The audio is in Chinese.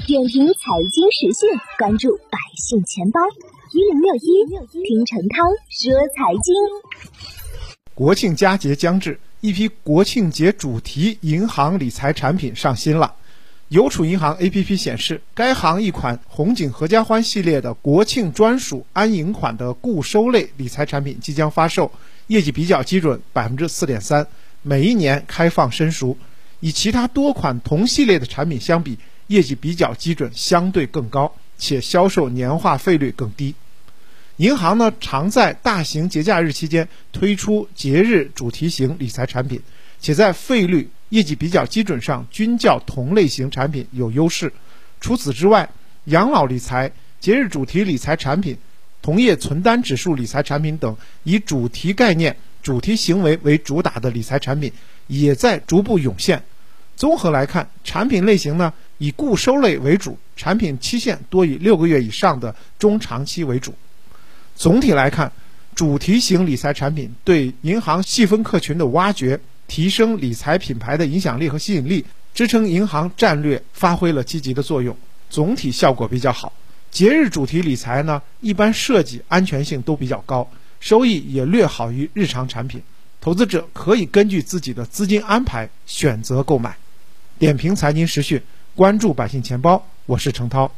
点评财经时讯，关注百姓钱包一零六一，听陈涛说财经。国庆佳节将至，一批国庆节主题银行理财产品上新了。邮储银行 APP 显示，该行一款红景合家欢系列的国庆专属安银款的固收类理财产品即将发售，业绩比较基准，百分之四点三，每一年开放申赎。与其他多款同系列的产品相比，业绩比较基准相对更高，且销售年化费率更低。银行呢，常在大型节假日期间推出节日主题型理财产品，且在费率、业绩比较基准上均较同类型产品有优势。除此之外，养老理财、节日主题理财产品、同业存单指数理财产品等以主题概念、主题行为为主打的理财产品，也在逐步涌现。综合来看，产品类型呢以固收类为主，产品期限多以六个月以上的中长期为主。总体来看，主题型理财产品对银行细分客群的挖掘、提升理财品牌的影响力和吸引力，支撑银行战略发挥了积极的作用，总体效果比较好。节日主题理财呢，一般设计安全性都比较高，收益也略好于日常产品，投资者可以根据自己的资金安排选择购买。点评财经时讯，关注百姓钱包，我是程涛。